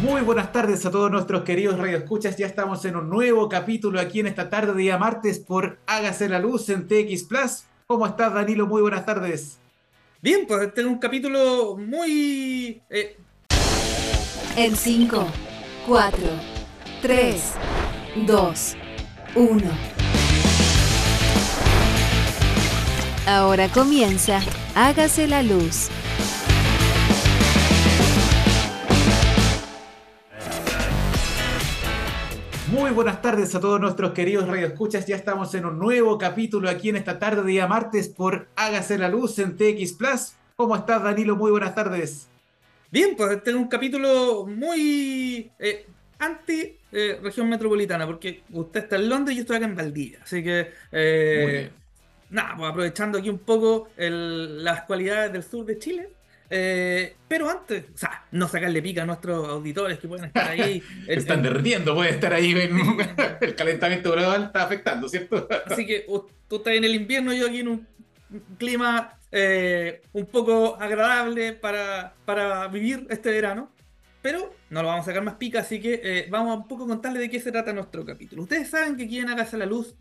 Muy buenas tardes a todos nuestros queridos radioescuchas. Ya estamos en un nuevo capítulo aquí en esta tarde, día martes, por Hágase la Luz en TX Plus. ¿Cómo estás, Danilo? Muy buenas tardes. Bien, pues este es un capítulo muy. Eh... En 5, 4, 3, 2, 1. Ahora comienza Hágase la Luz. Muy buenas tardes a todos nuestros queridos radioescuchas. Ya estamos en un nuevo capítulo aquí en esta tarde, día martes, por Hágase la Luz en TX Plus. ¿Cómo estás, Danilo? Muy buenas tardes. Bien, pues este es un capítulo muy eh, anti eh, región metropolitana, porque usted está en Londres y yo estoy acá en Valdivia. Así que, eh, nada, pues aprovechando aquí un poco las cualidades del sur de Chile, eh, pero antes, o sea, no sacarle pica a nuestros auditores que pueden estar ahí. Están derritiendo, puede estar ahí. el calentamiento global está afectando, ¿cierto? Así que tú estás en el invierno, yo aquí en un clima eh, un poco agradable para, para, vivir este verano. Pero no lo vamos a sacar más pica, así que eh, vamos a un poco contarle de qué se trata nuestro capítulo. Ustedes saben que aquí en Hágase la Luz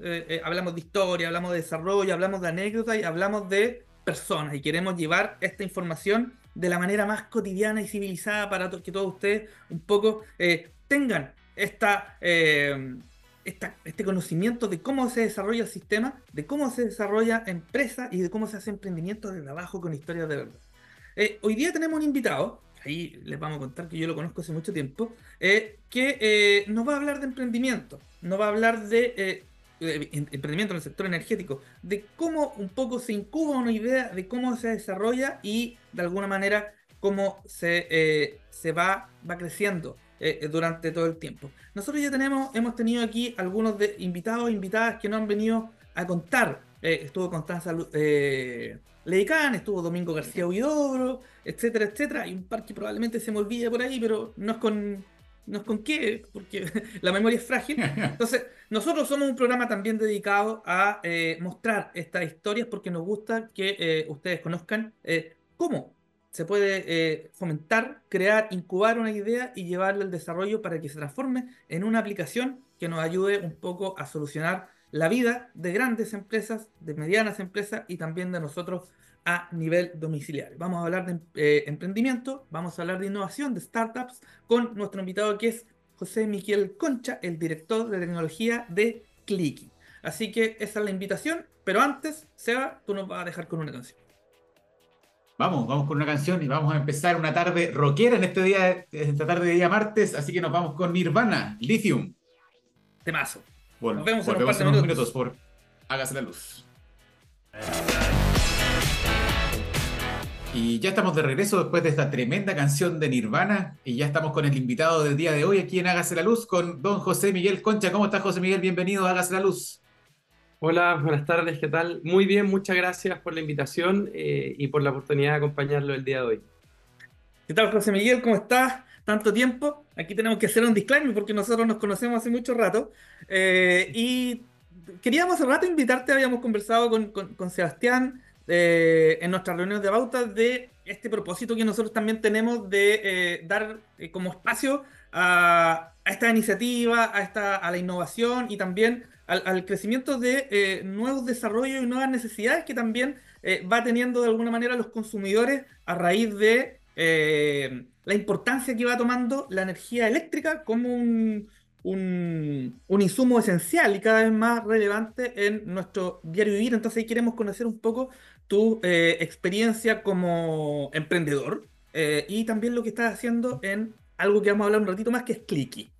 hablamos de historia, hablamos de desarrollo, hablamos de anécdotas y hablamos de personas y queremos llevar esta información de la manera más cotidiana y civilizada para que todos ustedes un poco eh, tengan eh, esta, este conocimiento de cómo se desarrolla el sistema, de cómo se desarrolla empresa y de cómo se hace emprendimiento desde abajo con historias de verdad. Eh, hoy día tenemos un invitado, ahí les vamos a contar que yo lo conozco hace mucho tiempo, que nos va a hablar de emprendimiento, nos va a hablar de emprendimiento en el sector energético, de cómo un poco se incuba una idea de cómo se desarrolla y de alguna manera cómo se, eh, se va, va creciendo eh, durante todo el tiempo. Nosotros ya tenemos, hemos tenido aquí algunos de invitados e invitadas que nos han venido a contar. Eh, estuvo Constanza Leicán, estuvo Domingo García Huidobro, etcétera, etcétera. Y un par que probablemente se me olvide por ahí, pero no es con no es con qué, porque la memoria es frágil. Entonces, nosotros somos un programa también dedicado a eh, mostrar estas historias porque nos gusta que eh, ustedes conozcan eh, cómo se puede fomentar, crear, incubar una idea y llevarla al desarrollo para que se transforme en una aplicación que nos ayude un poco a solucionar la vida de grandes empresas, de medianas empresas y también de nosotros a nivel domiciliario. Vamos a hablar de eh, emprendimiento, vamos a hablar de innovación, de startups, con nuestro invitado que es José Miguel Concha, el director de tecnología de Clicky. Así que esa es la invitación, pero antes, Seba, tú nos vas a dejar con una canción. Vamos, vamos con una canción y vamos a empezar una tarde rockera en este día, esta tarde de día martes, así que nos vamos con Nirvana, Lithium. Temazo. Bueno, nos vemos, en, unos, minutos. minutos por Hágase la luz. Y ya estamos de regreso después de esta tremenda canción de Nirvana y ya estamos con el invitado del día de hoy aquí en Hágase la Luz con don José Miguel Concha. ¿Cómo estás José Miguel? Bienvenido a Hágase la Luz. Hola, buenas tardes, ¿qué tal? Muy bien, muchas gracias por la invitación eh, y por la oportunidad de acompañarlo el día de hoy. ¿Qué tal José Miguel? ¿Cómo estás? Tanto tiempo. Aquí tenemos que hacer un disclaimer porque nosotros nos conocemos hace mucho rato. Eh, y queríamos hace rato invitarte, habíamos conversado con, con Sebastián eh, en nuestras reuniones de bauta de este propósito que nosotros también tenemos de eh, dar eh, como espacio a, esta iniciativa, a, esta, a la innovación y también al, crecimiento de nuevos desarrollos y nuevas necesidades que también va teniendo de alguna manera los consumidores a raíz de la importancia que va tomando la energía eléctrica como un, un, insumo esencial y cada vez más relevante en nuestro diario vivir. Entonces ahí queremos conocer un poco tu eh, experiencia como emprendedor eh, y también lo que estás haciendo en algo que vamos a hablar un ratito más, que es Clicky.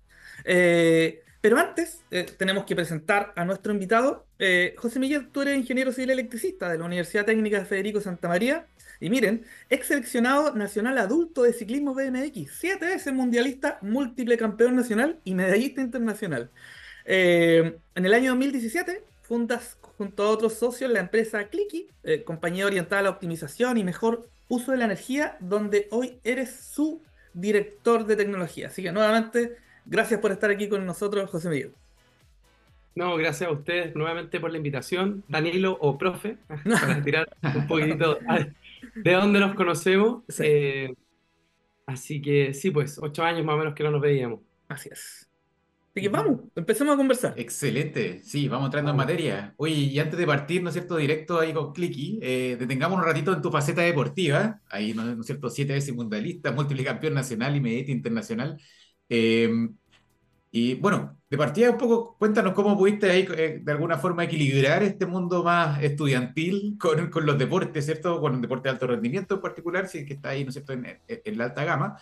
Eh, pero antes tenemos que presentar a nuestro invitado. José Miguel, tú eres ingeniero civil electricista de la Universidad Técnica de Federico Santa María. Y miren, ex seleccionado nacional adulto de ciclismo BMX, siete veces mundialista, múltiple campeón nacional y medallista internacional. En el año 2017 fundas junto a otros socios la empresa Clicky, eh, compañía orientada a la optimización y mejor uso de la energía, donde hoy eres su director de tecnología. Así que nuevamente, gracias por estar aquí con nosotros, José Miguel. No, gracias a ustedes nuevamente por la invitación, Danilo o profe, para tirar un poquitito de dónde nos conocemos. Eh, Así que sí, pues, ocho años más o menos que no nos veíamos. Así es. Así que vamos, empecemos a conversar. Excelente, sí, vamos entrando en materia. Oye, y antes de partir, ¿no es cierto?, directo ahí con Clicky, eh, detengamos un ratito en tu faceta deportiva. Ahí, ¿no, ¿no es cierto?, siete veces mundialista, múltiple campeón nacional y medita internacional. Eh, y bueno, de partida un poco, cuéntanos cómo pudiste ahí eh, de alguna forma equilibrar este mundo más estudiantil con, con los deportes, ¿cierto? Con un deporte de alto rendimiento en particular, si es que está ahí, ¿no es cierto?, en, en la alta gama.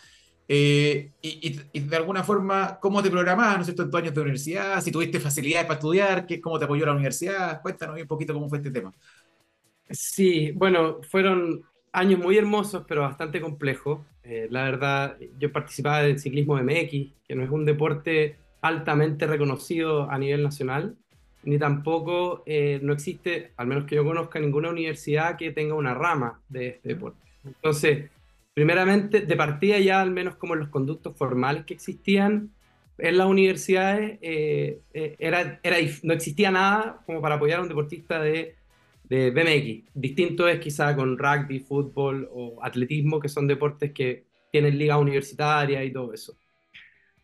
Eh, y, y, y, de alguna forma, ¿cómo te programabas, ¿no en tus años de universidad, si tuviste facilidades para estudiar, ¿qué, ¿cómo te apoyó la universidad? Cuéntanos un poquito cómo fue este tema. Sí, bueno, fueron años muy hermosos, pero bastante complejos. Eh, la verdad, yo participaba del ciclismo MX, que no es un deporte altamente reconocido a nivel nacional, ni tampoco eh, no existe, al menos que yo conozca, ninguna universidad que tenga una rama de este deporte. Entonces, primeramente, de partida ya al menos como los conductos formales que existían en las universidades, eh, eh, era, era, no existía nada como para apoyar a un deportista de, de BMX. Distinto es quizá con rugby, fútbol o atletismo, que son deportes que tienen liga universitaria y todo eso.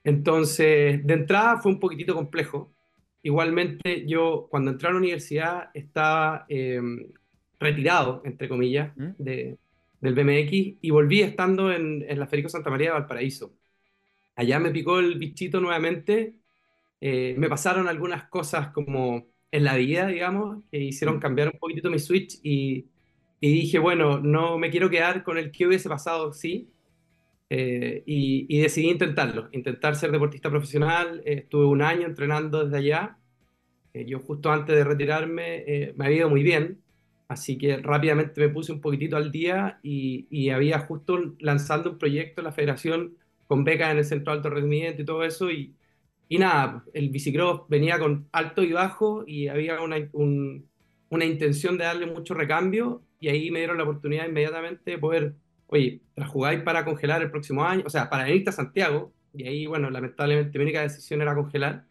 Entonces, de entrada fue un poquitito complejo. Igualmente, yo cuando entré a la universidad estaba eh, retirado, entre comillas, ¿Mm? de, del BMX y volví estando en, en la Federico Santa María de Valparaíso. Allá me picó el bichito nuevamente, eh, me pasaron algunas cosas como en la vida, digamos, que hicieron cambiar un poquitito mi switch y, y dije, bueno, no me quiero quedar con el que hubiese pasado, sí, eh, y, y, decidí intentarlo, intentar ser deportista profesional, eh, estuve un año entrenando desde allá, eh, yo justo antes de retirarme eh, me había ido muy bien, Así que rápidamente me puse un poquitito al día y, y, había justo lanzando un proyecto en la federación con becas en el centro de alto rendimiento y todo eso. Y, y nada, el bicicross venía con alto y bajo y había una, un, una intención de darle mucho recambio y ahí me dieron la oportunidad inmediatamente de poder, oye, jugáis para congelar el próximo año, o sea, para venirte a Santiago. Y ahí, bueno, lamentablemente mi única decisión era congelar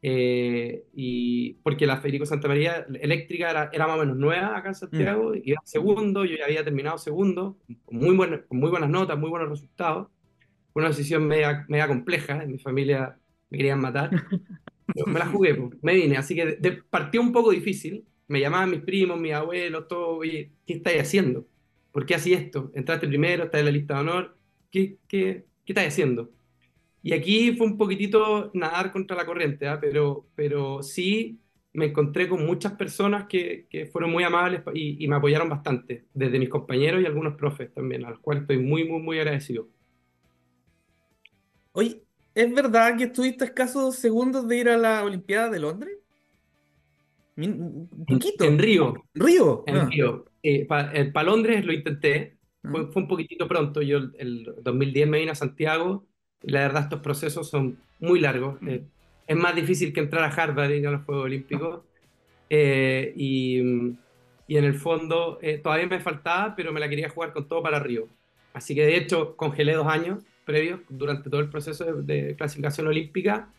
eh, y porque la Federico Santa María eléctrica era, era, más o menos nueva acá en Santiago, mm. era segundo, yo ya había terminado segundo, con muy, buen, con muy buenas notas, muy buenos resultados. Fue una decisión media, media compleja, en mi familia me querían matar, pero me la jugué, pues, me vine, así que de, de, partió un poco difícil, me llamaban mis primos, mis abuelos, todo, oye, ¿qué estáis haciendo? ¿Por qué así esto? Entraste primero, estás en la lista de honor, ¿qué, qué, qué estás haciendo? Y aquí fue un poquitito nadar contra la corriente, ¿eh? pero, pero sí me encontré con muchas personas que, que fueron muy amables y, y, me apoyaron bastante, desde mis compañeros y algunos profes también, a los cuales estoy muy, muy, muy agradecido. Oye, ¿es verdad que estuviste escasos segundos de ir a la Olimpiada de Londres? Un poquito. En, Río. Río. En ah. Río. Eh, para pa Londres lo intenté, fue, ah. fue, un poquitito pronto. Yo el, el 2010 me vine a Santiago la verdad, estos procesos son muy largos. Eh, es más difícil que entrar a Harvard y a los Juegos Olímpicos. Eh, y, y, en el fondo eh, todavía me faltaba, pero me la quería jugar con todo para Río. Así que de hecho congelé dos años previos durante todo el proceso de, de clasificación olímpica.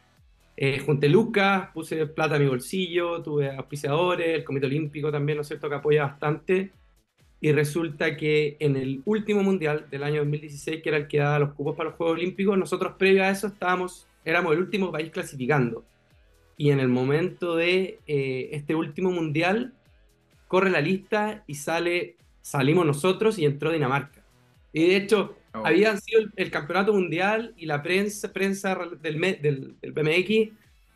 Eh, junté lucas, puse plata en mi bolsillo, tuve auspiciadores, el Comité Olímpico también, ¿no es cierto?, que apoya bastante y resulta que en el último mundial del año 2016, que era el que daba los cupos para los Juegos Olímpicos, nosotros previo a eso estábamos, éramos el último país clasificando. Y en el momento de eh, este último mundial, corre la lista y sale, salimos nosotros y entró Dinamarca. Y de hecho, oh. había sido el, el, campeonato mundial y la prensa, prensa del, del, del BMX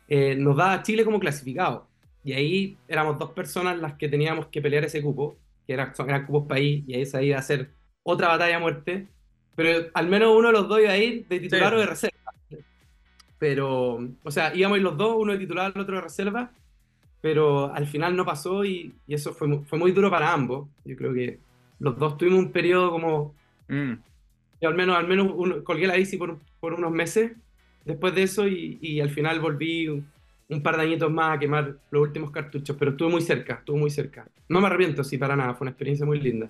eh, nos daba a Chile como clasificado. Y ahí éramos dos personas las que teníamos que pelear ese cupo que eran, eran cupos país, y ahí se iba a hacer otra batalla a muerte. Pero al menos uno de los dos iba a ir de titular sí. o de reserva. Pero, o sea, íbamos a ir los dos, uno de titular, el otro de reserva. Pero al final no pasó y, y eso fue, fue muy duro para ambos. Yo creo que los dos tuvimos un periodo como. Mm. Yo al menos, al menos uno, colgué la bici por, por unos meses después de eso y, y al final volví un par de añitos más a quemar los últimos cartuchos, pero estuve muy cerca, estuvo muy cerca. No me arrepiento, sí, para nada, fue una experiencia muy linda.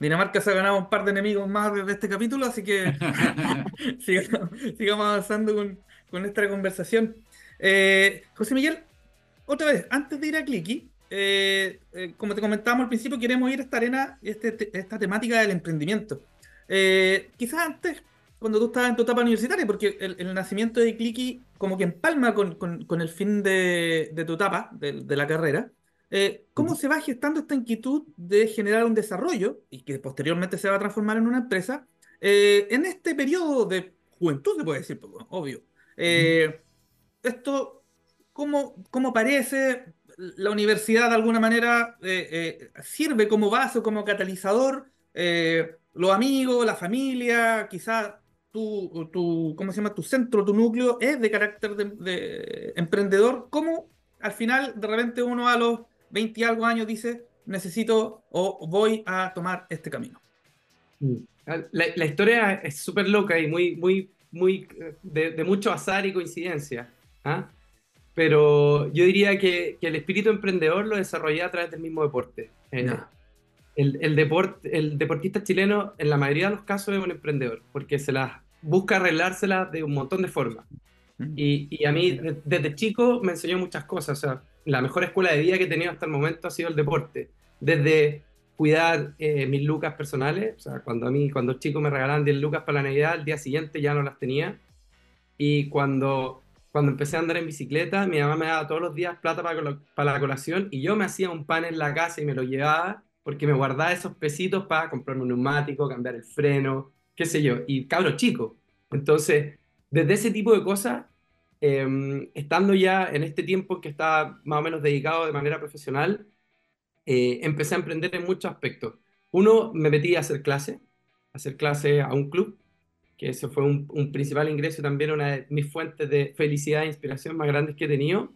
Dinamarca se ha ganado un par de enemigos más desde este capítulo, así que sigamos, sigamos, avanzando con, con esta conversación. Eh, José Miguel, otra vez, antes de ir a Clicky, eh, eh, como te comentábamos al principio, queremos ir a esta arena, este, esta temática del emprendimiento. Eh, quizás antes, cuando tú estabas en tu etapa universitaria, porque el, el nacimiento de Clicky como que empalma con, con- con el fin de, de tu etapa, de, de la carrera. Eh, ¿cómo se va gestando esta inquietud de generar un desarrollo y que posteriormente se va a transformar en una empresa? eh, en este periodo de juventud, se puede decir, obvio. Eh, esto, ¿cómo, cómo parece? La universidad de alguna manera eh, eh, sirve como base, como catalizador. eh, los amigos, la familia, quizás tu, tu, ¿cómo se llama? Tu centro, tu núcleo es de carácter de, de emprendedor. ¿Cómo al final de repente uno a los 20 y algo años dice, necesito o voy a tomar este camino? La, la historia es súper loca y muy, muy, muy eh, de, de mucho azar y coincidencia. ¿ah? Pero yo diría que, que el espíritu emprendedor lo desarrollé a través del mismo deporte. Eh, Ya. El, el, deport- el deportista chileno, en la mayoría de los casos, es un emprendedor, porque se las busca arreglárselas de un montón de formas. Y, y a mí, de- desde chico, me enseñó muchas cosas. O sea, la mejor escuela de vida que he tenido hasta el momento ha sido el deporte. Desde cuidar eh, mis lucas personales, o sea, cuando a mí, cuando chico me regalaban 10 lucas para la Navidad, al día siguiente ya no las tenía. Y cuando, cuando empecé a andar en bicicleta, mi mamá me daba todos los días plata para, para la colación y yo me hacía un pan en la casa y me lo llevaba porque me guardaba esos pesitos para comprarme un neumático, cambiar el freno, qué sé yo, y cabro chico. Entonces, desde ese tipo de cosas, eh, estando ya en este tiempo que estaba más o menos dedicado de manera profesional, eh, empecé a emprender en muchos aspectos. Uno, me metí a hacer clase, a hacer clase a un club, que ese fue un, un principal ingreso también una de mis fuentes de felicidad e inspiración más grandes que he tenido.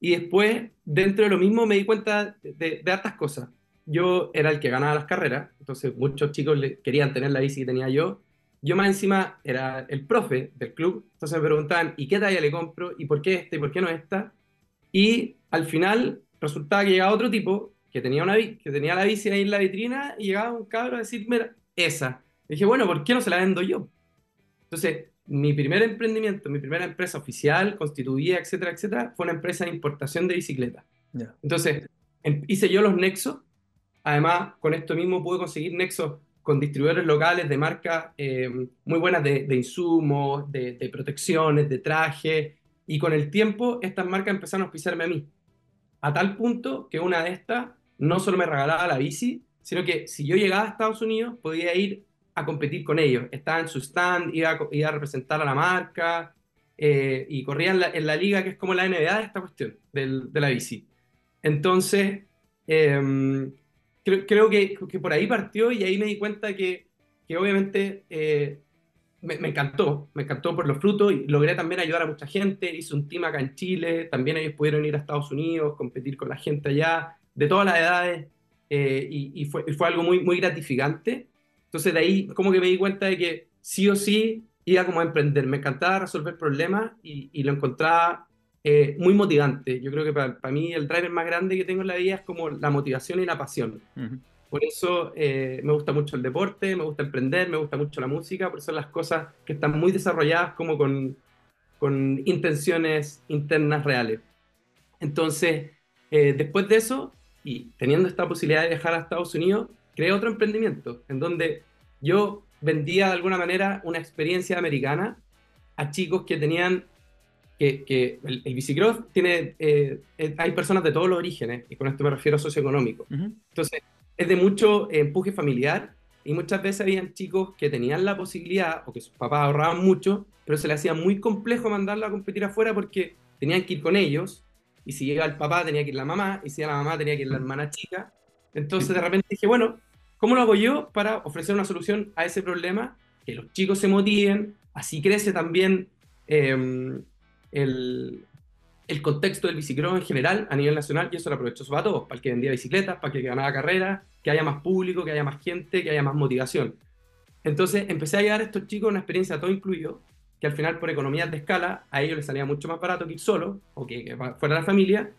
Y después, dentro de lo mismo, me di cuenta de, de, de hartas cosas. Yo era el que ganaba las carreras, entonces muchos chicos le, querían tener la bici que tenía yo. Yo más encima era el profe del club, entonces me preguntaban, ¿y qué talla le compro? ¿Y por qué esta? ¿Y por qué no esta? Y al final resultaba que llegaba otro tipo que tenía, una, que tenía la bici ahí en la vitrina y llegaba un cabro a decir, mira, esa. Y dije, bueno, ¿por qué no se la vendo yo? Entonces, mi primer emprendimiento, mi primera empresa oficial, constituida, etcétera, etcétera, fue una empresa de importación de bicicletas. Ya. Entonces, em- hice yo los nexos. Además, con esto mismo pude conseguir nexos con distribuidores locales de marcas eh, muy buenas de, de insumos, de, de protecciones, de trajes. Y con el tiempo, estas marcas empezaron a auspiciarme a mí. A tal punto que una de estas no solo me regalaba la bici, sino que si yo llegaba a Estados Unidos, podía ir a competir con ellos. Estaba en su stand, iba a, iba a representar a la marca eh, y corría en la, en la liga que es como la NBA de esta cuestión, del- de la bici. Entonces, em, creo, creo que, que por ahí partió y ahí me di cuenta que, que obviamente eh, me, me encantó, me encantó por los frutos y logré también ayudar a mucha gente. Hice un team acá en Chile, también ellos pudieron ir a Estados Unidos, competir con la gente allá, de todas las edades, eh, y, y fue, y fue algo muy, muy gratificante. Entonces de ahí como que me di cuenta de que sí o sí iba como a emprender. Me encantaba resolver problemas y, y lo encontraba eh, muy motivante. Yo creo que para, para mí el driver más grande que tengo en la vida es como la motivación y la pasión. Ujú. Por eso eh, me gusta mucho el deporte, me gusta emprender, me gusta mucho la música, por eso las cosas que están muy desarrolladas como con, con intenciones internas reales. Entonces, eh, después de eso, y teniendo esta posibilidad de viajar a Estados Unidos, creé otro emprendimiento en donde yo vendía de alguna manera una experiencia americana a chicos que tenían que, que el, el bicicross tiene, eh, eh, hay personas de todos los orígenes, y con esto me refiero a socioeconómico. Ujú. Entonces, es de mucho empuje familiar y muchas veces habían chicos que tenían la posibilidad o que sus papás ahorraban mucho, pero se les hacía muy complejo mandarla a competir afuera porque tenían que ir con ellos y si llega el papá tenía que ir la mamá y si era la mamá tenía que ir la hermana chica. Entonces de repente dije, bueno, ¿cómo lo hago yo para ofrecer una solución a ese problema? Que los chicos se motiven, así crece también eh, el, contexto del bicicross en general a nivel nacional y eso lo aprovechó para todos, para que vendía bicicletas, para el que ganaba carreras, que haya más público, que haya más gente, que haya más motivación. Entonces empecé a llevar a estos chicos una experiencia todo incluido, que al final por economías de escala a ellos les salía mucho más barato que ir solo o que, que fuera la familia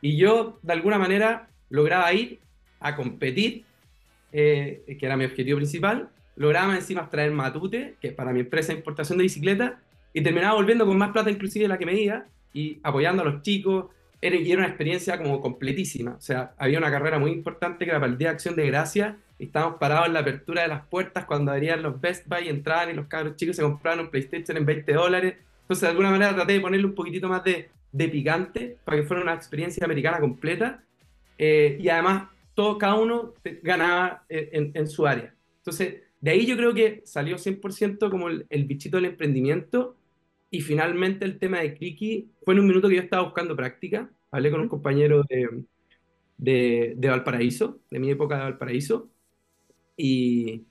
y yo de alguna manera lograba ir a competir, eh, que era mi objetivo principal, lograba encima traer Matute, que para mi empresa de importación de bicicleta, y terminaba volviendo con más plata inclusive de la que me diga y apoyando a los chicos. Era, y era una experiencia como completísima. O sea, había una carrera muy importante que era para el Día de Acción de Gracia y estábamos parados en la apertura de las puertas cuando abrían los Best Buy, entraban y los cabros chicos se compraban un PlayStation en 20 dólares. Entonces, de alguna manera traté de ponerle un poquitito más de, de picante para que fuera una experiencia americana completa. Eh, y además, todo, cada uno ganaba eh, en, en, su área. Entonces, de ahí yo creo que salió 100% como el, el, bichito del emprendimiento. Y finalmente el tema de Clicky fue en un minuto que yo estaba buscando práctica. Hablé con un compañero de, de, de Valparaíso, de mi época de Valparaíso, y,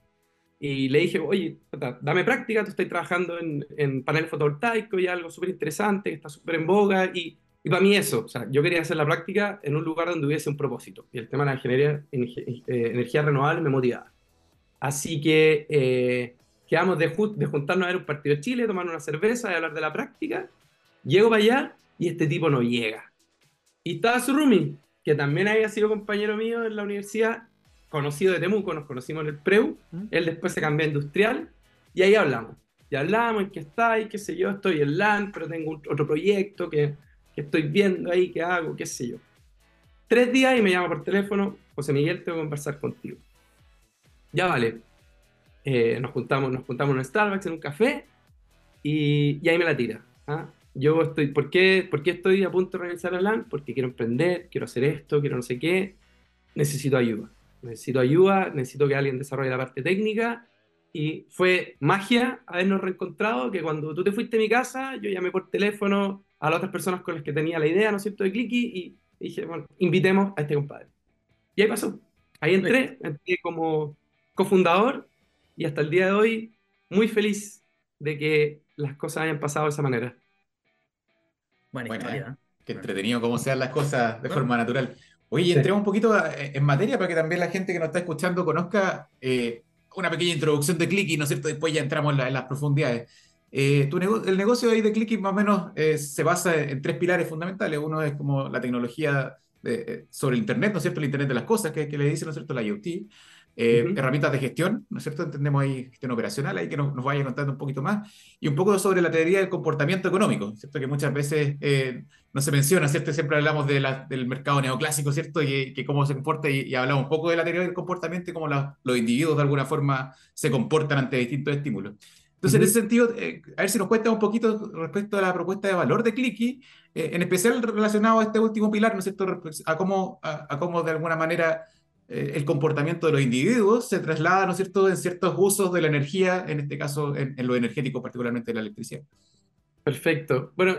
y le dije, oye, dame práctica, tú estás trabajando en, en panel fotovoltaico y algo súper interesante, que está súper en boga, y, y, para mí eso, o sea, yo quería hacer la práctica en un lugar donde hubiese un propósito, y el tema de la ingeniería, eh, energía renovable me motivaba. Así que eh, quedamos de, de, juntarnos a ver un partido de Chile, tomar una cerveza y hablar de la práctica. Llego para allá y este tipo no llega. Y estaba su roomie, que también había sido compañero mío en la universidad, conocido de Temuco, nos conocimos en el Preu, él después se cambió a industrial y ahí hablamos. Y hablamos en qué está y qué sé yo, estoy en LAN, pero tengo otro proyecto que, que, estoy viendo ahí, qué hago, qué sé yo. Tres días y me llama por teléfono, José Miguel, tengo que conversar contigo. Ya vale. Eh, nos, juntamos, nos juntamos en un Starbucks, en un café, y, y ahí me la tira. ¿ah? Yo estoy, ¿por qué, ¿por qué estoy a punto de realizar el LAN? Porque quiero emprender, quiero hacer esto, quiero no sé qué, necesito ayuda necesito ayuda, necesito que alguien desarrolle la parte técnica. Y fue magia habernos reencontrado, que cuando tú te fuiste a mi casa, yo llamé por teléfono a las otras personas con las que tenía la idea, ¿no es cierto?, de Clicky, y dije, bueno, invitemos a este compadre. Y ahí pasó. Ahí entré, entré como cofundador, y hasta el día de hoy, muy feliz de que las cosas hayan pasado de esa manera. Buena, Buena historia. ¿eh? Qué entretenido cómo sean las cosas de forma natural. Oye, entremos un poquito en materia para que también la gente que nos está escuchando conozca eh, una pequeña introducción de Clicky, ¿no es cierto? Después ya entramos en, la, en las profundidades. Eh, tu nego el negocio ahí de Clicky más o menos eh, se basa en tres pilares fundamentales. Uno es como la tecnología de, sobre el Internet, ¿no es cierto? El Internet de las cosas, que, que le dice, ¿no es cierto? La IoT. Eh, uh -huh. herramientas de gestión, ¿no es cierto? Entendemos ahí gestión operacional, ahí que nos, nos, vaya contando un poquito más, y un poco sobre la teoría del comportamiento económico, ¿cierto? Que muchas veces eh, no se menciona, ¿cierto? Siempre hablamos de la, del mercado neoclásico, ¿cierto? Y que cómo se comporta, y, y, hablamos un poco de la teoría del comportamiento y cómo la, los individuos de alguna forma se comportan ante distintos estímulos. Entonces, uh -huh. en ese sentido, eh, a ver si nos cuenta un poquito respecto a la propuesta de valor de Clicky, eh, en especial relacionado a este último pilar, ¿no es cierto? A cómo, a, a cómo de alguna manera el comportamiento de los individuos se traslada, ¿no es cierto?, en ciertos usos de la energía, en este caso en, en lo energético, particularmente de la electricidad. Perfecto. Bueno,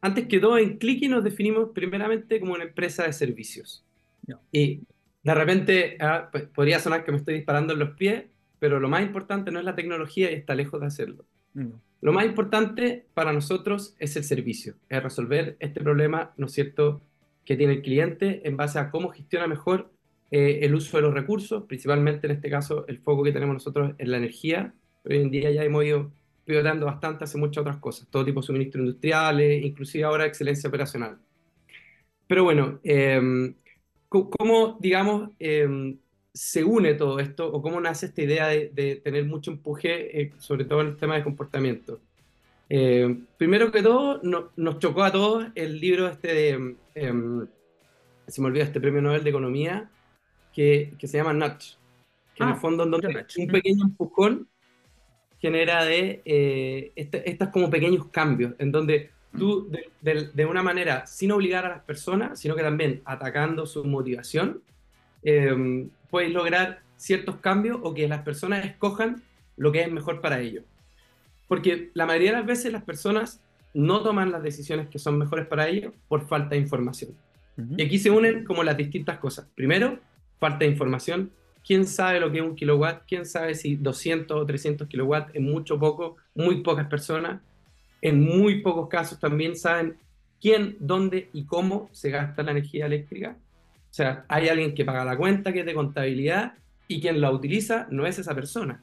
antes que todo, en Clicky nos definimos primeramente como una empresa de servicios. No. Y de repente ah, podría sonar que me estoy disparando en los pies, pero lo más importante no es la tecnología y está lejos de hacerlo. No. Lo más importante para nosotros es el servicio, es resolver este problema, ¿no es cierto?, que tiene el cliente en base a cómo gestiona mejor eh, el uso de los recursos, principalmente en este caso el foco que tenemos nosotros en la energía. Hoy en día ya hemos ido pivotando bastante hacia muchas otras cosas, todo tipo de suministros industriales, inclusive ahora excelencia operacional. Pero bueno, eh, ¿cómo, digamos, eh, se une todo esto o cómo nace esta idea de, de tener mucho empuje, eh, sobre todo en el tema de comportamiento? Eh, primero que todo, no, nos chocó a todos el libro este de, em, se me olvidó este premio Nobel de Economía, que, que, se llama Nudge, que ah, en el fondo donde un pequeño empujón genera de eh, este, estos como pequeños cambios, en donde tú de, de, de, una manera, sin obligar a las personas, sino que también atacando su motivación, eh, puedes lograr ciertos cambios o que las personas escojan lo que es mejor para ellos. Porque la mayoría de las veces las personas no toman las decisiones que son mejores para ellos por falta de información. Uh -huh. Y aquí se unen como las distintas cosas. Primero, falta de información. ¿Quién sabe lo que es un kilowatt? ¿Quién sabe si 200 o 300 kilowatts es mucho o poco? Muy pocas personas. En muy pocos casos también saben quién, dónde y cómo se gasta la energía eléctrica. O sea, hay alguien que paga la cuenta, que es de contabilidad, y quien la utiliza no es esa persona.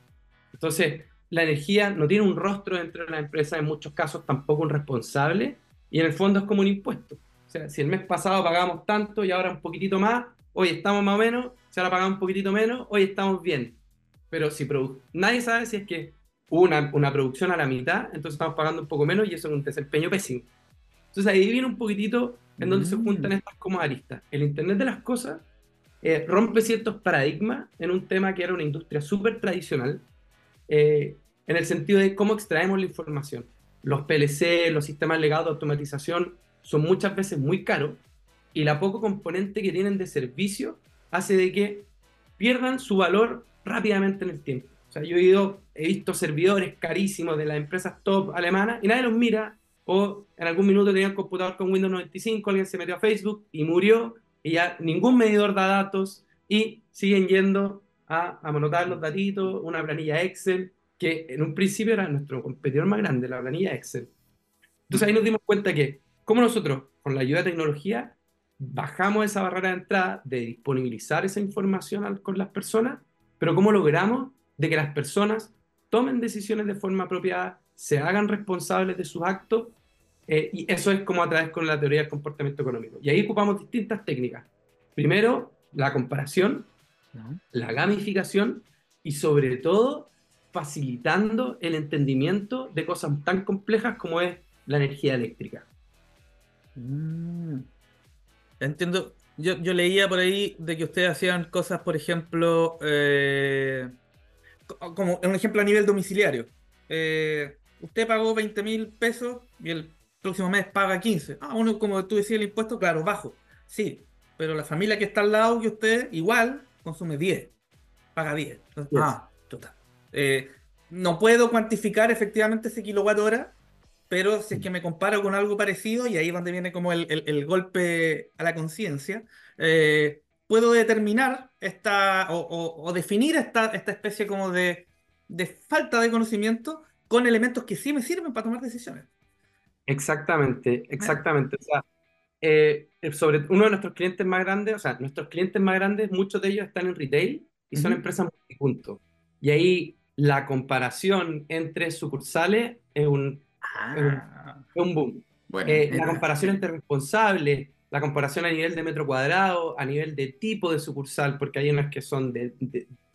Entonces, la energía no tiene un rostro dentro de la empresa, en muchos casos tampoco un responsable, y en el fondo es como un impuesto. O sea, si el mes pasado pagamos tanto y ahora un poquitito más, hoy estamos más o menos, si ahora pagamos un poquitito menos, hoy estamos bien. Pero si nadie sabe si es que hubo una, una, producción a la mitad, entonces estamos pagando un poco menos y eso es un desempeño pésimo. Entonces ahí viene un poquitito en donde mm. se juntan estas como aristas. El Internet de las cosas eh, rompe ciertos paradigmas en un tema que era una industria súper tradicional, eh, en el sentido de cómo extraemos la información. Los PLC, los sistemas legados de automatización son muchas veces muy caros y la poco componente que tienen de servicio hace de que pierdan su valor rápidamente en el tiempo. O sea, yo he, ido, he visto servidores carísimos de las empresas top alemanas y nadie los mira, o en algún minuto tenían computador con Windows 95, alguien se metió a Facebook y murió, y ya ningún medidor da datos, y siguen yendo a, a anotar los datitos, una planilla Excel, que en un principio era nuestro competidor más grande, la planilla Excel. Entonces ahí nos dimos cuenta que, como nosotros, con la ayuda de tecnología, bajamos esa barrera de entrada de disponibilizar esa información con las personas, pero cómo logramos de que las personas tomen decisiones de forma apropiada, se hagan responsables de sus actos, eh, y eso es como a través con la teoría del comportamiento económico. Y ahí ocupamos distintas técnicas. Primero, la comparación, la gamificación y sobre todo facilitando el entendimiento de cosas tan complejas como es la energía eléctrica. Mm. Entiendo. Yo, yo, leía por ahí de que ustedes hacían cosas, por ejemplo, eh, como un ejemplo a nivel domiciliario. Eh, usted pagó 20 mil pesos y el próximo mes paga 15. Ah, uno, como tú decías, el impuesto, claro, bajo. Sí, pero la familia que está al lado que usted, igual, consume 10. Paga 10. ah, total. Eh, no puedo cuantificar efectivamente ese kilowatt hora, pero si es que me comparo con algo parecido, y ahí es donde viene como el, el, golpe a la conciencia, eh, puedo determinar esta, o, o, definir esta, esta especie como de, de, falta de conocimiento con elementos que sí me sirven para tomar decisiones. Exactamente, exactamente. O sea, eh, sobre uno de nuestros clientes más grandes, o sea, nuestros clientes más grandes, muchos de ellos están en retail y son empresas multipunto. Y ahí la comparación entre sucursales es un, ah. un, boom. Eh, la comparación entre responsables, la comparación a nivel de metro cuadrado, a nivel de tipo de sucursal, porque hay unas que son de,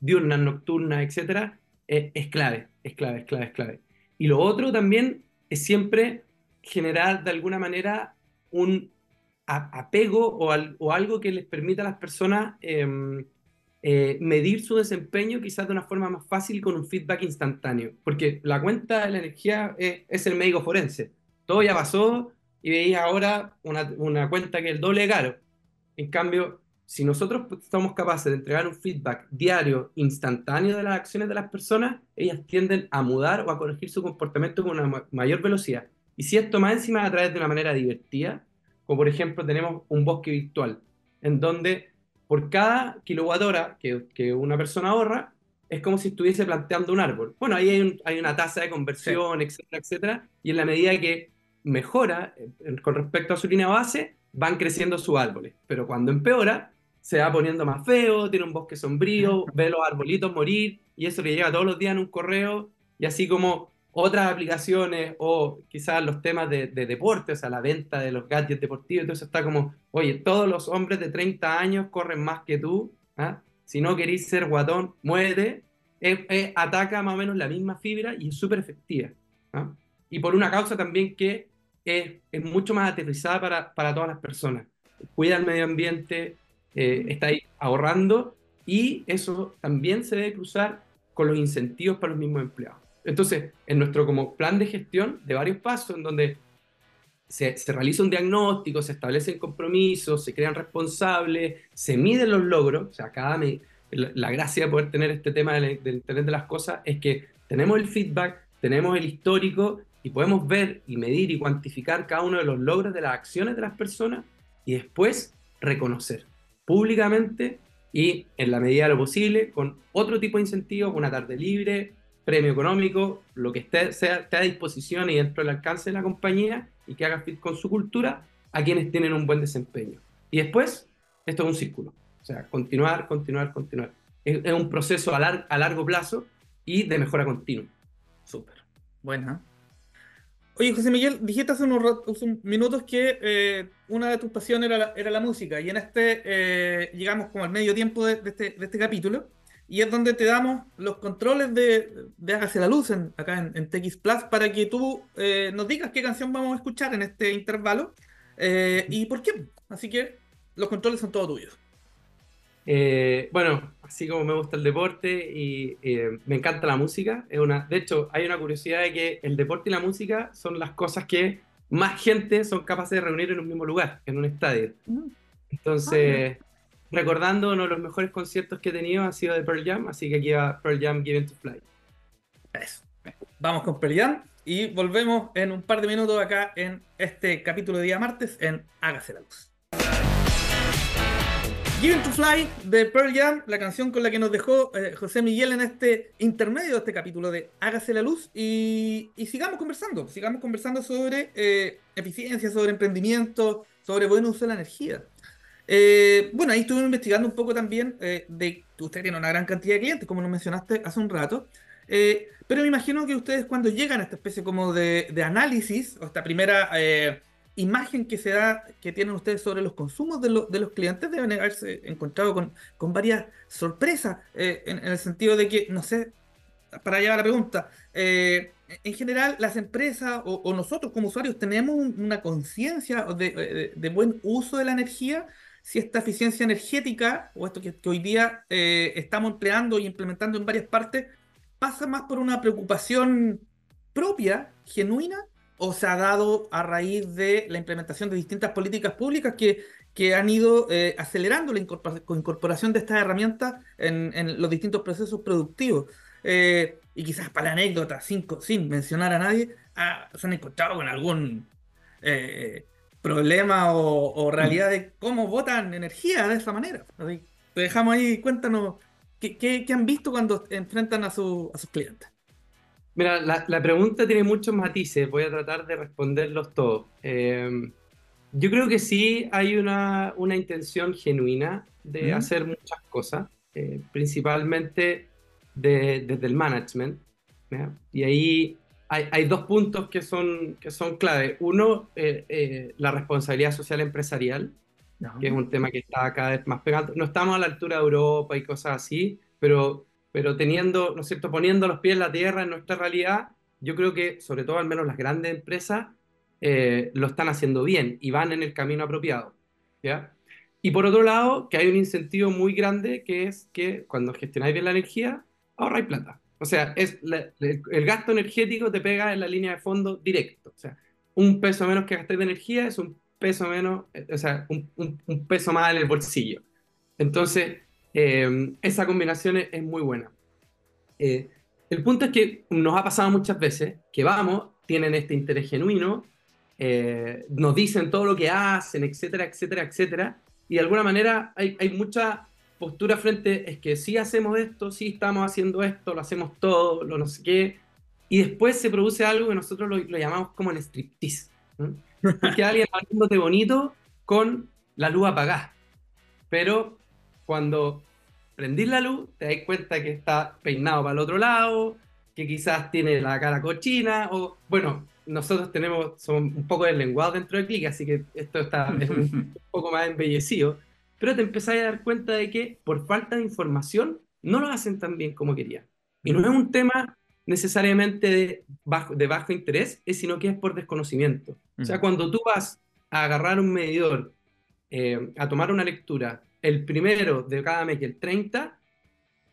diurnas, nocturnas, etc., eh, es clave, es clave, es clave, es clave. Y lo otro también es siempre generar de alguna manera un apego o, o algo que les permita a las personas em, eh, medir su desempeño quizás de una forma más fácil con un feedback instantáneo, porque la cuenta de la energía es, el médico forense. Todo ya pasó y veis ahora una, una, cuenta que es el doble caro. En cambio, si nosotros somos capaces de entregar un feedback diario, instantáneo de las acciones de las personas, ellas tienden a mudar o a corregir su comportamiento con una mayor velocidad. Y si esto más encima a través de una manera divertida, como por ejemplo tenemos un bosque virtual, en donde por cada kilowatt hora que, que, una persona ahorra, es como si estuviese planteando un árbol. Bueno, ahí hay, hay una tasa de conversión, etcétera, etcétera, y en la medida que mejora con respecto a su línea base, van creciendo sus árboles. Pero cuando empeora, se va poniendo más feo, tiene un bosque sombrío, ve los arbolitos morir, y eso le llega todos los días en un correo, y así como otras aplicaciones o quizás los temas de, de deporte, o sea, la venta de los gadgets deportivos, entonces está como, oye, todos los hombres de 30 años corren más que tú, ¿ah? si no queréis ser guatón, muévete, ataca más o menos la misma fibra y es súper efectiva. ¿ah? Y por una causa también que es, es mucho más aterrizada para, para, todas las personas. Cuida el medio ambiente, eh, está ahí ahorrando y eso también se debe cruzar con los incentivos para los mismos empleados. Entonces, en nuestro como plan de gestión de varios pasos, en donde se, realiza un diagnóstico, se establecen compromisos, se crean responsables, se miden los logros, o sea, cada la, gracia de poder tener este tema del, del Internet de las Cosas es que tenemos el feedback, tenemos el histórico y podemos ver y medir y cuantificar cada uno de los logros de las acciones de las personas y después reconocer públicamente y en la medida de lo posible con otro tipo de incentivos, una tarde libre, premio económico, lo que esté, sea, esté a disposición y dentro del alcance de la compañía y que haga fit con su cultura a quienes tienen un buen desempeño. Y después, esto es un círculo. O sea, continuar, continuar, continuar. Es, un proceso a, a, largo plazo y de mejora continua. Súper. Buena. Oye, José Miguel, dijiste hace unos, minutos que eh, una de tus pasiones era la, era la, música y en este eh, llegamos como al medio tiempo de, de, este, de este capítulo y es donde te damos los controles de, de Hágase la Luz en, acá en, TX Plus para que tú eh, nos digas qué canción vamos a escuchar en este intervalo eh, y por qué. Así que los controles son todos tuyos. Eh, bueno, así como me gusta el deporte y eh, me encanta la música, es una, de hecho, hay una curiosidad de que el deporte y la música son las cosas que más gente son capaces de reunir en un mismo lugar, en un estadio. Mm. Entonces, recordando uno de los mejores conciertos que he tenido ha sido de Pearl Jam, así que aquí va Pearl Jam Given to Fly. Eso. Vamos con Pearl y volvemos en un par de minutos acá en este capítulo de día martes en Hágase la Luz. Given to Fly de Pearl Jam, la canción con la que nos dejó eh, José Miguel en este intermedio de este capítulo de Hágase la Luz y, y sigamos conversando, sigamos conversando sobre eh, eficiencia, sobre emprendimiento, sobre buen uso de la energía. Eh, bueno, ahí estuve investigando un poco también de que usted tiene una gran cantidad de clientes, como nos mencionaste hace un rato, pero me imagino que ustedes cuando llegan a esta especie como de, análisis, o esta primera imagen que se da, que tienen ustedes sobre los consumos de, los clientes, deben haberse encontrado con, varias sorpresas, eh, en, el sentido de que, no sé, para llevar la pregunta, eh, en general las empresas o, nosotros como usuarios tenemos una conciencia de, buen uso de la energía, si esta eficiencia energética o esto que, hoy día eh, estamos empleando y implementando en varias partes, pasa más por una preocupación propia, genuina, o se ha dado a raíz de la implementación de distintas políticas públicas que, que han ido eh, acelerando la incorporación de estas herramientas en, los distintos procesos productivos. Eh, y quizás para anécdota, sin, sin mencionar a nadie, ah, se han encontrado con algún problema o, realidad de cómo votan energía de esa manera. te dejamos ahí, cuéntanos qué, qué, han visto cuando enfrentan a, a sus clientes. Mira, la, pregunta tiene muchos matices, voy a tratar de responderlos todos. Em, yo creo que sí hay una, una intención genuina de hacer muchas cosas, eh, principalmente desde el management. Y ahí hay, hay, dos puntos que son, que son clave. Uno, eh, eh, la responsabilidad social empresarial, que es un tema que está cada vez más pegado. No estamos a la altura de Europa y cosas así, pero pero teniendo, ¿no es cierto?, poniendo los pies en la tierra en nuestra realidad, yo creo que, sobre todo al menos las grandes empresas, eh, lo están haciendo bien y van en el camino apropiado. ¿ya? Y por otro lado, que hay un incentivo muy grande que es que cuando gestionáis bien la energía, ahorráis plata. O sea, es el, gasto energético te pega en la línea de fondo directo. O sea, un peso menos que gastéis de energía es un peso menos, eh, o sea, un, peso más en el bolsillo. Entonces, eh, esa combinación es, muy buena. Eh, el punto es que nos ha pasado muchas veces que vamos, tienen este interés genuino, eh, nos dicen todo lo que hacen, etcétera, etcétera, etcétera, y de alguna manera hay, mucha postura frente, es que sí hacemos esto, sí estamos haciendo esto, lo hacemos todo, lo no sé qué, y después se produce algo que nosotros lo, llamamos como el striptease. Que alguien hablándote bonito con la luz apagada. Pero cuando prendís la luz, te das cuenta que está peinado para el otro lado, que quizás tiene la cara cochina, o bueno, nosotros tenemos, somos un poco deslenguados dentro de Click, así que esto está un, poco más embellecido, pero te empezás a dar cuenta de que por falta de información no lo hacen tan bien como querían. Y no es un tema necesariamente de bajo, de bajo interés, es sino que es por desconocimiento. O sea, cuando tú vas a agarrar un medidor, eh, a tomar una lectura el primero de cada mes y el 30,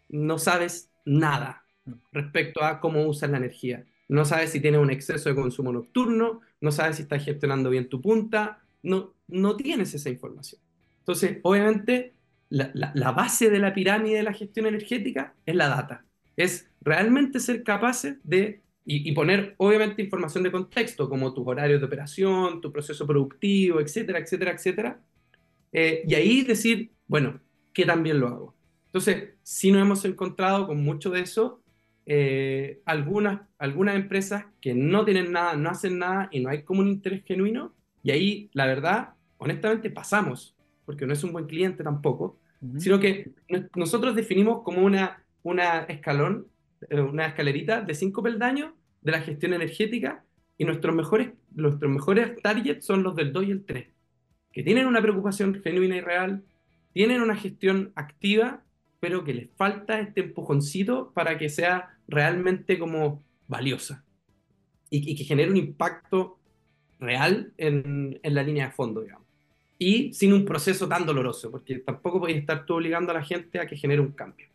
no sabes nada respecto a cómo usas la energía. No sabes si tienes un exceso de consumo nocturno, no sabes si estás gestionando bien tu punta, no, no tienes esa información. Entonces, obviamente, la, base de la pirámide de la gestión energética es la data. Es realmente ser capaces de, y, y poner, obviamente, información de contexto, como tus horarios de operación, tu proceso productivo, etcétera, etcétera, etcétera. Eh, y ahí decir, bueno, ¿qué también lo hago? Entonces, si nos hemos encontrado con mucho de eso, eh, algunas, algunas empresas que no tienen nada, no hacen nada y no hay como un interés genuino, y ahí, la verdad, honestamente, pasamos, porque no es un buen cliente tampoco, sino que nosotros definimos como una, una escalón, eh, una escalerita de cinco peldaños de la gestión energética, y nuestros mejores, nuestros mejores targets son los del 2 y el 3, que tienen una preocupación genuina y real, tienen una gestión activa, pero que les falta este empujoncito para que sea realmente como valiosa y, que genere un impacto real en, la línea de fondo, digamos. Y sin un proceso tan doloroso, porque tampoco podéis estar tú obligando a la gente a que genere un cambio.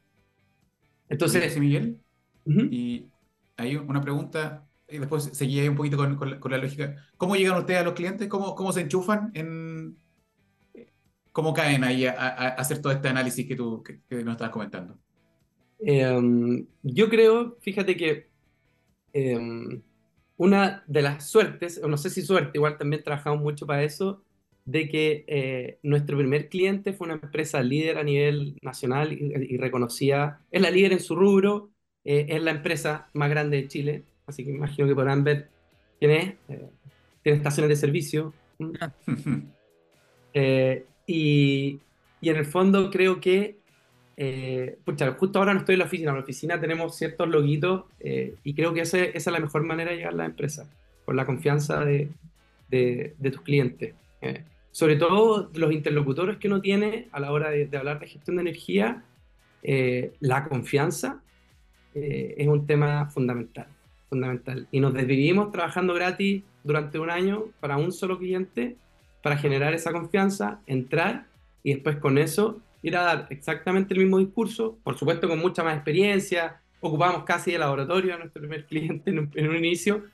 Entonces, Miguel, y hay una pregunta, y después seguía un poquito con, con, la, lógica. ¿Cómo llegan ustedes a los clientes? ¿Cómo, cómo se enchufan? En, ¿Cómo caen ahí a, hacer todo este análisis que tú que, nos estabas comentando? Em, yo creo, fíjate que em, una de las suertes, o no sé si suerte, igual también trabajamos mucho para eso, de que eh, nuestro primer cliente fue una empresa líder a nivel nacional y, reconocida, es la líder en su rubro, eh, es la empresa más grande de Chile, así que imagino que podrán ver quién es, eh, tiene estaciones de servicio. Ah. y, y, en el fondo creo que, pucha, justo ahora no estoy en la oficina, en la oficina tenemos ciertos loguitos y creo que esa, esa, es la mejor manera de llegar a la empresa, con la confianza de, de, de tus clientes sobre todo los interlocutores que uno tiene a la hora de, hablar de gestión de energía, eh, la confianza eh, es un tema fundamental, fundamental. Y nos desvivimos trabajando gratis durante un año para un solo cliente para generar esa confianza, entrar y después con eso ir a dar exactamente el mismo discurso, por supuesto con mucha más experiencia, ocupamos casi el laboratorio a nuestro primer cliente en un, inicio,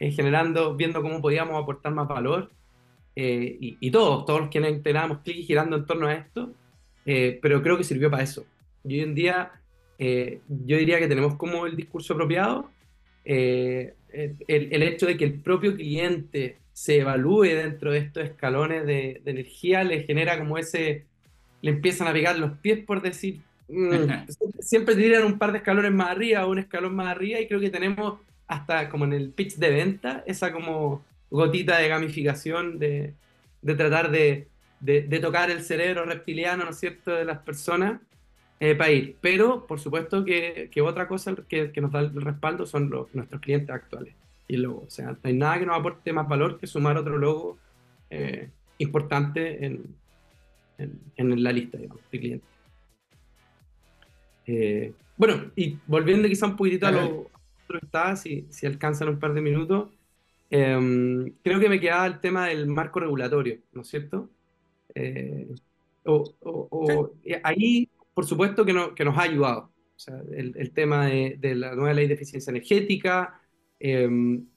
eh, generando, viendo cómo podíamos aportar más valor eh, y, todos, todos los que teníamos clic girando en torno a esto, eh, pero creo que sirvió para eso. Y hoy en día eh, yo diría que tenemos como el discurso apropiado, el, el, hecho de que el propio cliente se evalúe dentro de estos escalones de, de, energía le genera como ese, le empiezan a pegar los pies por decir, mm, siempre tiran un par de escalones más arriba o un escalón más arriba y creo que tenemos hasta como en el pitch de venta esa como gotita de gamificación, de, de tratar de, de, tocar el cerebro reptiliano, ¿no es cierto?, de las personas eh, para ir. Pero, por supuesto, que, que otra cosa que, que, nos da el respaldo son los, nuestros clientes actuales. Y luego, o sea, no hay nada que nos aporte más valor que sumar otro logo eh, importante en, en, la lista, digamos, de clientes. Eh, bueno, y volviendo quizá un poquitito a lo otro está, si, si alcanzan un par de minutos, Em, creo que me quedaba el tema del marco regulatorio, ¿no es cierto? Eh, o, eh, ahí, por supuesto, que, no, que, nos ha ayudado. O sea, el, tema de, la nueva ley de eficiencia energética, eh,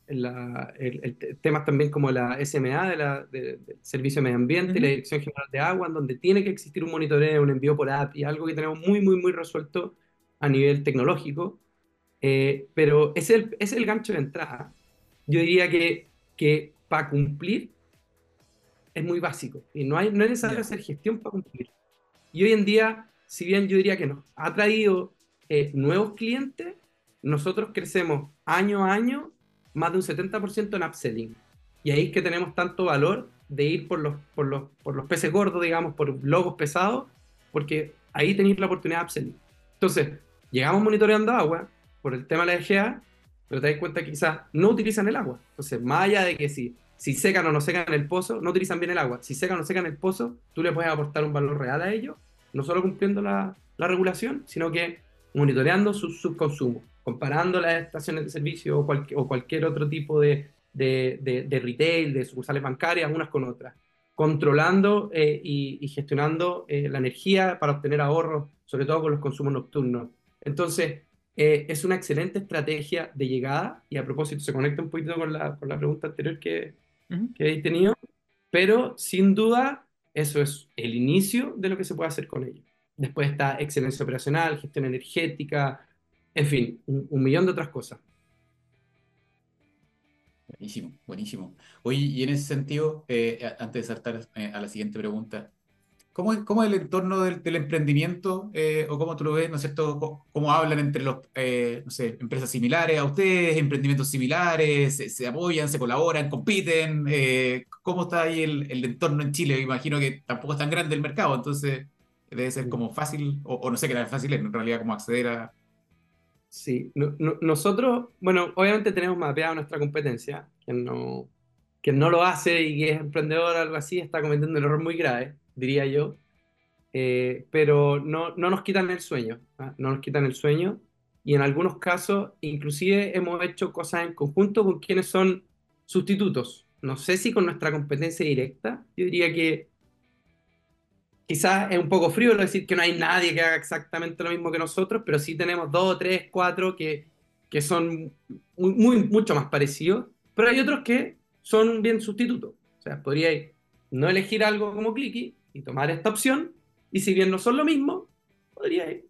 el, temas también como la SMA, de la, del Servicio de Medio Ambiente, la Dirección General de Agua, en donde tiene que existir un monitoreo, un envío por API, algo que tenemos muy, muy, muy resuelto a nivel tecnológico. Eh, pero es el, es el gancho de entrada yo diría que, que para cumplir es muy básico y no, hay, no es necesario hacer gestión para cumplir. Y hoy en día, si bien yo diría que nos ha traído eh, nuevos clientes, nosotros crecemos año a año más de un 70% en upselling. Y ahí es que tenemos tanto valor de ir por los, por los, por los peces gordos, digamos, por logos pesados, porque ahí tenéis la oportunidad de upselling. Entonces, llegamos monitoreando agua por el tema de la EGA pero te das cuenta que quizás no utilizan el agua. Entonces, más allá de que si, si secan o no secan el pozo, no utilizan bien el agua. Si secan o no secan el pozo, tú le puedes aportar un valor real a ellos, no solo cumpliendo la, la regulación, sino que monitoreando su subconsumo, comparando las estaciones de servicio o, cualquier otro tipo de, de, de, retail, de sucursales bancarias, unas con otras, controlando eh, y, gestionando eh, la energía para obtener ahorros, sobre todo con los consumos nocturnos. Entonces, eh, es una excelente estrategia de llegada y a propósito se conecta un poquito con la, con la pregunta anterior que, que he tenido, pero sin duda eso es el inicio de lo que se puede hacer con ello. Después está excelencia operacional, gestión energética, en fin, un, millón de otras cosas. Buenísimo, buenísimo. Oye, y en ese sentido, eh, antes de saltar eh, a la siguiente pregunta, ¿Cómo es, cómo es el entorno del, emprendimiento eh, o cómo tú lo ves, ¿no es cierto? ¿Cómo, hablan entre los, eh, no sé, empresas similares a ustedes, emprendimientos similares, se, apoyan, se colaboran, compiten? Eh, ¿Cómo está ahí el, el, entorno en Chile? Me imagino que tampoco es tan grande el mercado, entonces debe ser como fácil, o, no sé qué era fácil en realidad, como acceder a... Sí, nosotros, bueno, obviamente tenemos mapeada nuestra competencia, quien no, quien no lo hace y que es emprendedor o algo así está cometiendo un error muy grave diría yo, eh, pero no, no, nos quitan el sueño, ¿ah? no nos quitan el sueño y en algunos casos inclusive hemos hecho cosas en conjunto con quienes son sustitutos. No sé si con nuestra competencia directa, yo diría que quizás es un poco frío decir que no hay nadie que haga exactamente lo mismo que nosotros, pero sí tenemos dos, tres, cuatro que, que son muy, mucho más parecidos, pero hay otros que son bien sustitutos. O sea, podríais no elegir algo como Clicky y tomar esta opción, y si bien no son lo mismo, podríais,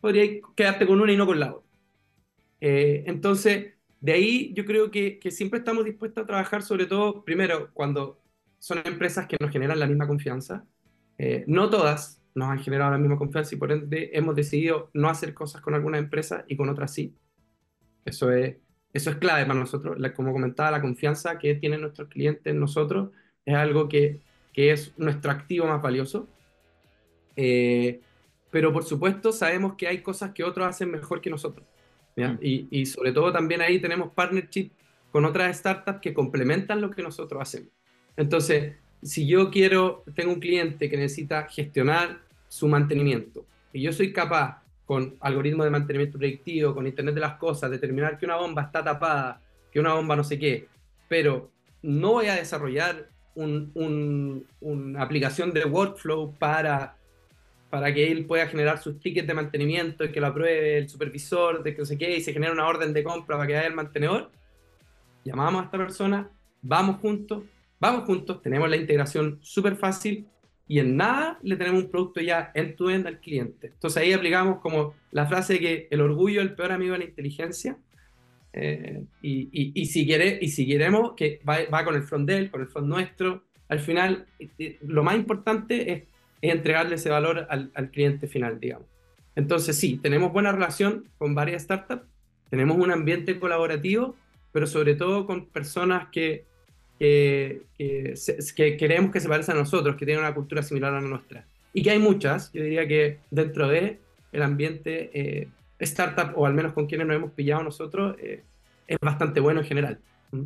podríais quedarte con una y no con la otra. Eh, entonces, de ahí yo creo que, que siempre estamos dispuestos a trabajar, sobre todo, primero, cuando son empresas que nos generan la misma confianza, eh, no todas nos han generado la misma confianza y por ende hemos decidido no hacer cosas con algunas empresas y con otras sí. Eso es, eso es clave para nosotros. como comentaba, la confianza que tienen nuestros clientes en nosotros es algo que, que es nuestro activo más valioso. Eh, pero por supuesto sabemos que hay cosas que otros hacen mejor que nosotros. Mm. Y, y, sobre todo también ahí tenemos partnership con otras startups que complementan lo que nosotros hacemos. Entonces, si yo quiero, tengo un cliente que necesita gestionar su mantenimiento y yo soy capaz con algoritmos de mantenimiento predictivo, con Internet de las Cosas, determinar que una bomba está tapada, que una bomba no sé qué, pero no voy a desarrollar una aplicación de workflow para, para que él pueda generar sus tickets de mantenimiento y que lo apruebe el supervisor, de que no sé qué, y se genera una orden de compra para que haya el mantenedor. Llamamos a esta persona, vamos juntos, Vamos juntos, tenemos la integración súper fácil y en nada le tenemos un producto ya end-to-end al cliente. Entonces ahí aplicamos como la frase de que el orgullo es el peor amigo de la inteligencia. Eh, y, y, si y si queremos que va, con el front de él, con el front nuestro, al final lo más importante es, entregarle ese valor al, al cliente final, digamos. Entonces sí, tenemos buena relación con varias startups, tenemos un ambiente colaborativo, pero sobre todo con personas que que, que, queremos que se parezcan a nosotros, que tienen una cultura similar a la nuestra. Y que hay muchas, yo diría que dentro de el ambiente eh, startup, o al menos con quienes nos hemos pillado nosotros, eh, es bastante bueno en general. ¿Mm?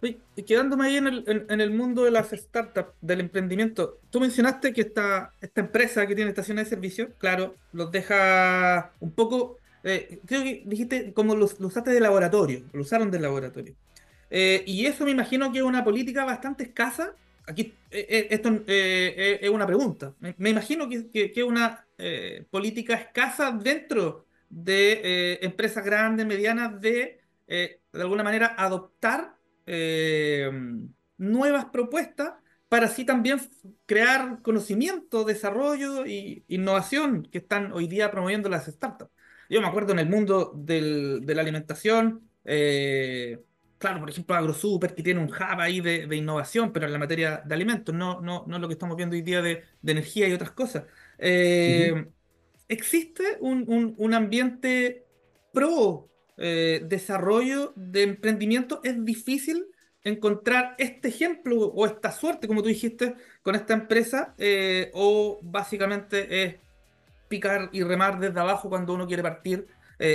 Y quedándome ahí en el, en, el, mundo de las startups, del emprendimiento, tú mencionaste que esta, esta empresa que tiene estaciones de servicio, claro, los deja un poco, eh, creo que dijiste como los, los usaste de laboratorio, lo usaron de laboratorio. Eh, y eso me imagino que es una política bastante escasa. Aquí, eh, eh, esto es una pregunta. Me, imagino que, es una política escasa dentro de empresas grandes, medianas, de de alguna manera adoptar nuevas propuestas para así también crear conocimiento, desarrollo e innovación que están hoy día promoviendo las startups. Yo me acuerdo en el mundo del, de la alimentación, eh, claro, por ejemplo, AgroSuper, que tiene un hub ahí de, innovación, pero en la materia de alimentos, no, no, no lo que estamos viendo hoy día de, energía y otras cosas. Eh, ¿Existe un, ambiente pro eh, desarrollo de emprendimiento? ¿Es difícil encontrar este ejemplo o esta suerte, como tú dijiste, con esta empresa? Eh, ¿O básicamente es picar y remar desde abajo cuando uno quiere partir,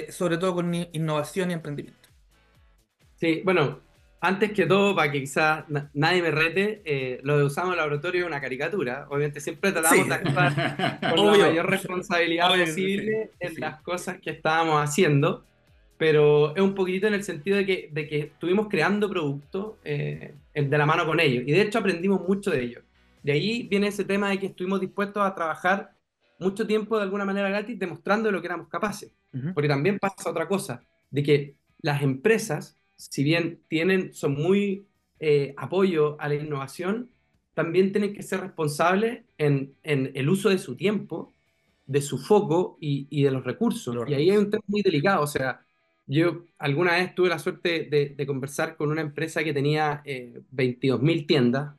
sobre todo con innovación y emprendimiento? Sí, bueno, antes que todo, para que quizás nadie me rete, eh, lo de usamos el laboratorio es una caricatura. Obviamente siempre tratamos de actuar con la mayor responsabilidad posible en las cosas que estábamos haciendo, pero es un poquitito en el sentido de que, de que estuvimos creando productos eh, de la mano con ellos, y de hecho aprendimos mucho de ellos. De ahí viene ese tema de que estuvimos dispuestos a trabajar mucho tiempo de alguna manera gratis demostrando de lo que éramos capaces. Porque también pasa otra cosa, de que las empresas si bien tienen, son muy eh, apoyo a la innovación, también tienen que ser responsables en, el uso de su tiempo, de su foco y, de los recursos. y ahí hay un tema muy delicado. O sea, yo alguna vez tuve la suerte de, conversar con una empresa que tenía eh, 22.000 tiendas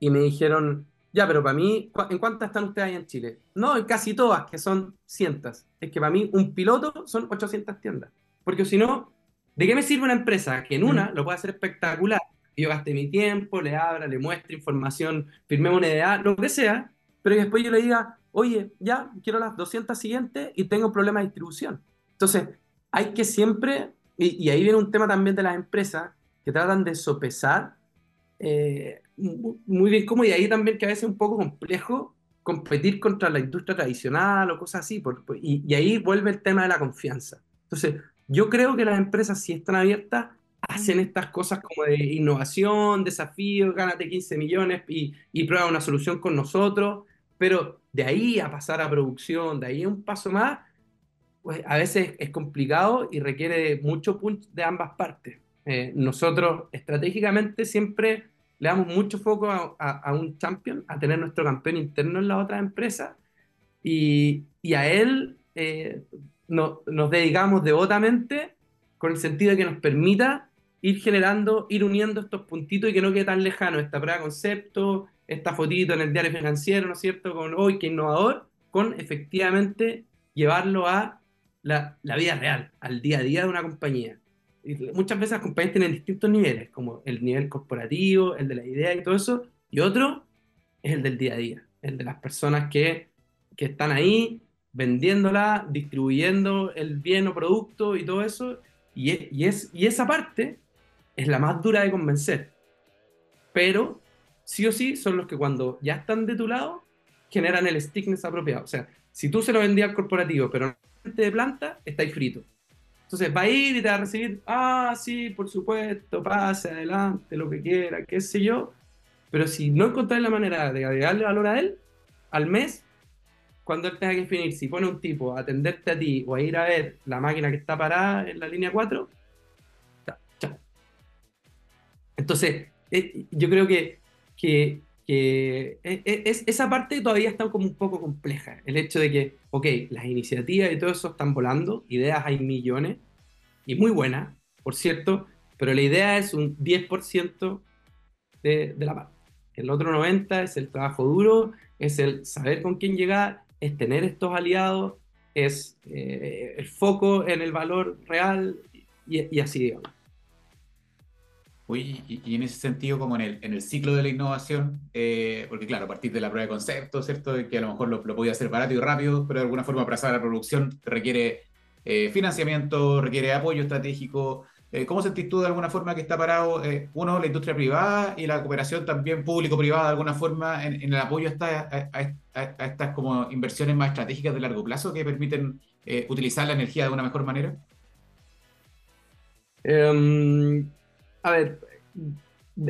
y me dijeron, ya, pero para mí, ¿en cuántas están ustedes ahí en Chile? No, en casi todas, que son cientos. Es que para mí un piloto son 800 tiendas. Porque si no, ¿De qué me sirve una empresa que en una lo puede hacer espectacular? Yo gaste mi tiempo, le abra, le muestre información, firmemos una idea, lo que sea, pero después yo le diga, oye, ya quiero las 200 siguientes y tengo un problema de distribución. Entonces, hay que siempre, y, ahí viene un tema también de las empresas que tratan de sopesar eh, muy bien cómo, y ahí también que a veces es un poco complejo competir contra la industria tradicional o cosas así, y, y ahí vuelve el tema de la confianza. Entonces, yo creo que las empresas, si están abiertas, hacen estas cosas como de innovación, desafío, gánate 15 millones y, y prueba una solución con nosotros, pero de ahí a pasar a producción, de ahí a un paso más, pues a veces es complicado y requiere mucho punch de ambas partes. Eh, nosotros estratégicamente siempre le damos mucho foco a, a, un champion, a tener nuestro campeón interno en la otra empresa y, y a él eh, no, nos dedicamos devotamente con el sentido de que nos permita ir generando, ir uniendo estos puntitos y que no quede tan lejano esta prueba de concepto, esta fotito en el diario financiero, ¿no es cierto? Con hoy, qué innovador, con efectivamente llevarlo a la, la, vida real, al día a día de una compañía. Y muchas veces las compañías tienen distintos niveles, como el nivel corporativo, el de la idea y todo eso, y otro es el del día a día, el de las personas que, que están ahí vendiéndola, distribuyendo el bien o producto y todo eso, y, y, es, y esa parte es la más dura de convencer. Pero sí o sí son los que cuando ya están de tu lado generan el stickness apropiado. O sea, si tú se lo vendías al corporativo, pero de planta, estáis frito. Entonces va a ir y te va a recibir, ah, sí, por supuesto, pase adelante, lo que quiera, qué sé yo. Pero si no encontráis la manera de agregarle valor a él, al mes, cuando él tenga que definir si pone un tipo a atenderte a ti o a ir a ver la máquina que está parada en la línea 4, chao. Entonces, eh, yo creo que, que, que eh, eh, es, esa parte todavía está como un poco compleja. El hecho de que, ok, las iniciativas y todo eso están volando, ideas hay millones, y muy buenas, por cierto, pero la idea es un 10% de, de la parte. El otro 90% es el trabajo duro, es el saber con quién llegar, es tener estos aliados, es eh, el foco en el valor real y, así, digamos. Uy, y, en ese sentido, como en el, en el ciclo de la innovación, eh, porque claro, a partir de la prueba de concepto, ¿cierto? Que a lo mejor lo, lo podía hacer barato y rápido, pero de alguna forma para pasar a la producción requiere eh, financiamiento, requiere apoyo estratégico, eh, ¿Cómo sentís tú de alguna forma que está parado, eh, uno, la industria privada y la cooperación también público-privada de alguna forma en, el apoyo a, a, estas como inversiones más estratégicas de largo plazo que permiten eh, utilizar la energía de una mejor manera? Em, a ver,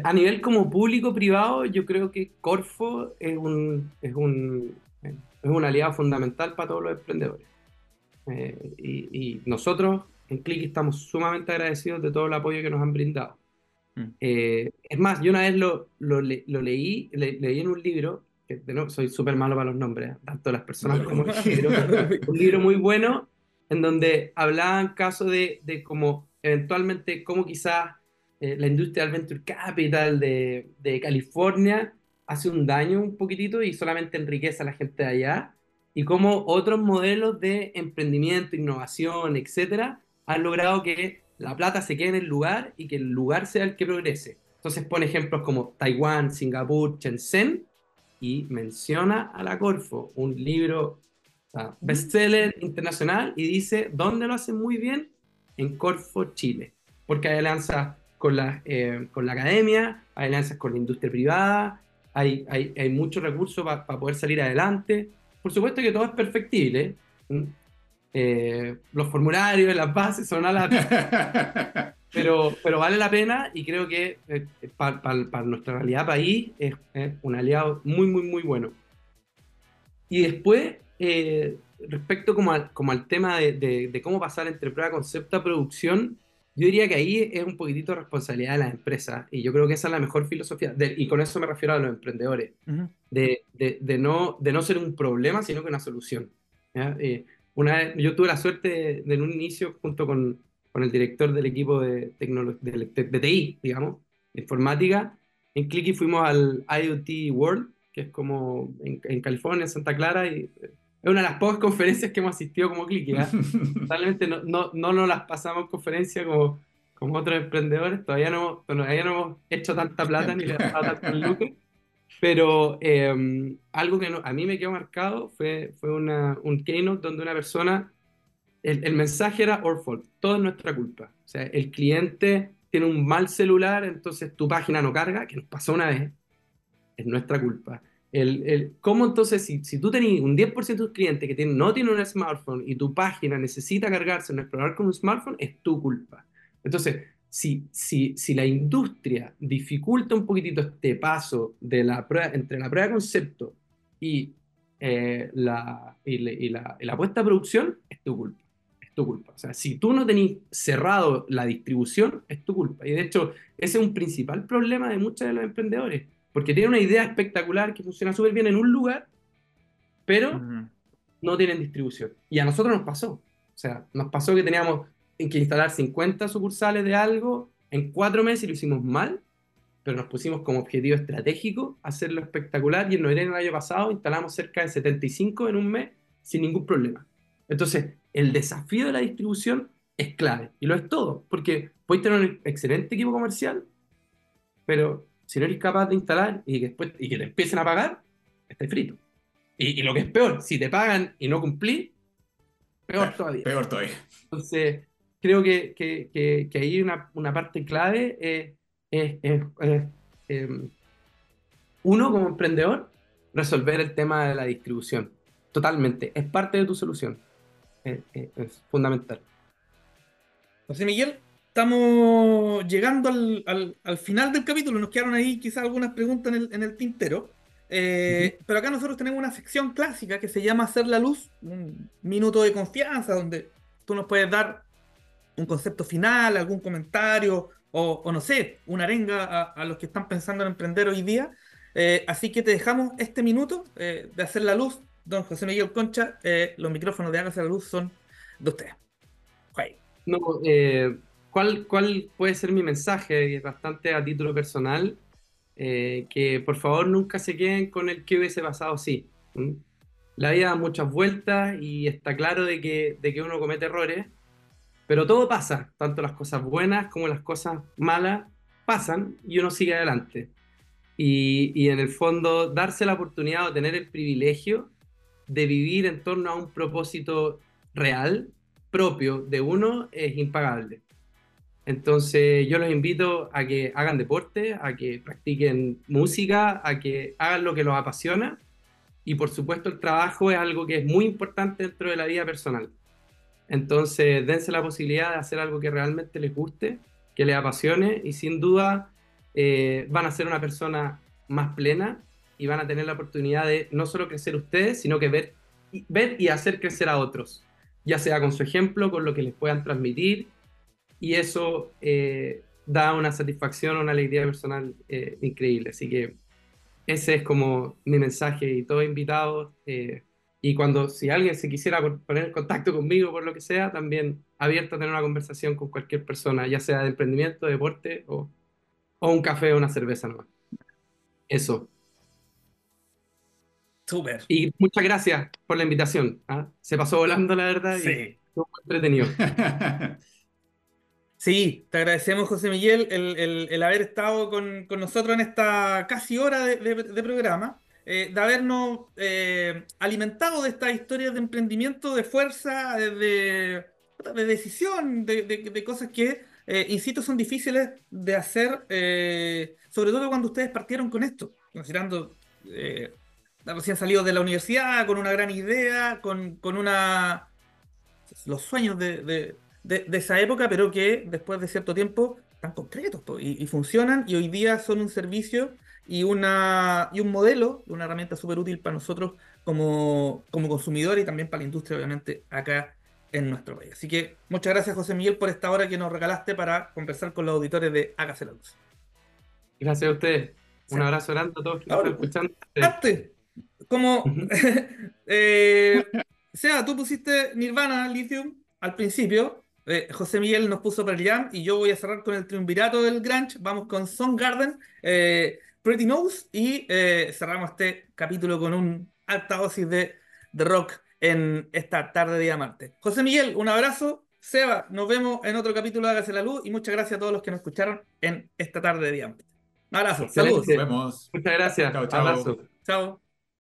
a nivel como público-privado, yo creo que Corfo es un, es un, es un aliado fundamental para todos los emprendedores. y, y nosotros en Click estamos sumamente agradecidos de todo el apoyo que nos han brindado. Mm. Eh, es más, yo una vez lo, lo, leí, leí en un libro, que no, soy súper malo para los nombres, tanto las personas como el libro, un libro muy bueno, en donde hablaban casos de, de cómo eventualmente, cómo quizás eh, la industria del venture capital de, de, California hace un daño un poquitito y solamente enriquece a la gente de allá, y cómo otros modelos de emprendimiento, innovación, etcétera, han logrado que la plata se quede en el lugar y que el lugar sea el que progrese. Entonces pone ejemplos como Taiwán, Singapur, Shenzhen y menciona a la Corfo, un libro bestseller internacional y dice, ¿dónde lo hacen muy bien? En Corfo, Chile. Porque hay alianzas con la, eh, con la academia, hay alianzas con la industria privada, hay, hay, hay muchos recursos para poder salir adelante. Por supuesto que todo es perfectible, eh, los formularios, las bases son a la... pero, pero vale la pena y creo que eh, para nuestra realidad país es, un aliado muy, muy, muy bueno. Y después, eh, respecto como, como al tema de, de, cómo pasar entre prueba concepto a producción, yo diría que ahí es un poquitito responsabilidad de las empresas y yo creo que esa es la mejor filosofía, y con eso me refiero a los emprendedores, de, de, no, de no ser un problema, sino que una solución. ¿ya? Una yo tuve la suerte de, en un inicio, junto con, con, el director del equipo de, de, de, TI, digamos, de informática, en Clicky fuimos al IoT World, que es como en, en, California, en Santa Clara, y es una de las pocas conferencias que hemos asistido como Clicky. ¿eh? Realmente no, no, no, nos las pasamos conferencia como, como otros emprendedores, todavía no, todavía no hemos hecho tanta plata ni le hemos dado tanto lucro. Pero em, algo que a mí me quedó marcado fue, fue una, un keynote donde una persona, el, el, mensaje era all fault, todo es nuestra culpa. O sea, el cliente tiene un mal celular, entonces tu página no carga, que nos pasó una vez, es nuestra culpa. El, el, ¿Cómo entonces, si, si tú tenés un 10% de tus clientes que no tienen un smartphone y tu página necesita cargarse en explorar con un smartphone, es tu culpa? Entonces, si, si, si la industria dificulta un poquitito este paso de la prueba, entre la prueba de concepto y, eh, la, y, la, y, la, y la puesta a producción, es tu culpa. Es tu culpa. O sea, si tú no tenés cerrado la distribución, es tu culpa. Y de hecho, ese es un principal problema de muchos de los emprendedores, porque tienen una idea espectacular que funciona súper bien en un lugar, pero uh -huh. no tienen distribución. Y a nosotros nos pasó. O sea, nos pasó que teníamos que instalar 50 sucursales de algo en cuatro meses y lo hicimos mal, pero nos pusimos como objetivo estratégico hacerlo espectacular y en noviembre del año pasado instalamos cerca de 75 en un mes sin ningún problema. Entonces, el desafío de la distribución es clave y lo es todo, porque puedes tener un excelente equipo comercial, pero si no eres capaz de instalar y que, después, y que te empiecen a pagar, estás frito. Y, y, lo que es peor, si te pagan y no cumplís, peor todavía. Peor todavía. Entonces, creo que, que, que, que ahí una, una parte clave es, es, es, es eh, uno como emprendedor, resolver el tema de la distribución. Totalmente, es parte de tu solución. Es, es fundamental. José Miguel, estamos llegando al, al, al, final del capítulo. Nos quedaron ahí quizás algunas preguntas en el, en el tintero. Eh, uh -huh. Pero acá nosotros tenemos una sección clásica que se llama Hacer la Luz, un minuto de confianza donde tú nos puedes dar un concepto final, algún comentario o, no sé, una arenga a, a, los que están pensando en emprender hoy día. Eh, así que te dejamos este minuto eh, de hacer la luz. Don José Miguel Concha, eh, los micrófonos de Hágase la Luz son de ustedes. No, eh, ¿cuál, ¿Cuál puede ser mi mensaje? Bastante a título personal. Que por favor nunca se queden con el que hubiese pasado sí. ¿Mm? La vida da muchas vueltas y está claro de que, de que uno comete errores, pero todo pasa, tanto las cosas buenas como las cosas malas pasan y uno sigue adelante. Y, y en el fondo darse la oportunidad o tener el privilegio de vivir en torno a un propósito real, propio de uno, es impagable. Entonces yo los invito a que hagan deporte, a que practiquen música, a que hagan lo que los apasiona y por supuesto el trabajo es algo que es muy importante dentro de la vida personal. Entonces dense la posibilidad de hacer algo que realmente les guste, que les apasione y sin duda eh, van a ser una persona más plena y van a tener la oportunidad de no solo crecer ustedes, sino que ver, y hacer crecer a otros, ya sea con su ejemplo, con lo que les puedan transmitir y eso eh, da una satisfacción, una alegría personal eh, increíble. Así que ese es como mi mensaje y todos invitados. Y cuando, si alguien se quisiera poner en contacto conmigo por lo que sea, también abierto a tener una conversación con cualquier persona, ya sea de emprendimiento, de deporte o, o un café o una cerveza nomás. Eso. Súper. Y muchas gracias por la invitación. ¿ah? Se pasó volando, la verdad. Sí. Y fue muy entretenido. Sí, te agradecemos, José Miguel, el, el, el haber estado con, con, nosotros en esta casi hora de, de, de programa, eh, de habernos eh, alimentado de estas historias de emprendimiento, de fuerza, de, de decisión, de, cosas que, eh, insisto, son difíciles de hacer, eh, sobre todo cuando ustedes partieron con esto, considerando eh, recién salidos de la universidad, con una gran idea, con, con una los sueños de de, de, esa época, pero que después de cierto tiempo están concretos y, y, funcionan y hoy día son un servicio y, una, y un modelo, una herramienta súper útil para nosotros como, como consumidores y también para la industria, obviamente, acá en nuestro país. Así que muchas gracias, José Miguel, por esta hora que nos regalaste para conversar con los auditores de Hágase la Luz. Gracias a ustedes. Un abrazo grande a todos que Ahora, están escuchando. Antes, como... eh, sea, tú pusiste Nirvana Lithium al principio, eh, José Miguel nos puso Pearl Jam y yo voy a cerrar con el triunvirato del Grunge. Vamos con Soundgarden, eh, Pretty Nose y eh, cerramos este capítulo con un alta dosis de, de rock en esta tarde de día martes. José Miguel, un abrazo. Seba, nos vemos en otro capítulo de Hágase la Luz y muchas gracias a todos los que nos escucharon en esta tarde de día martes. Un abrazo, Excelente. saludos. Nos vemos. Muchas gracias. Chao, chao. Abrazo. Chao.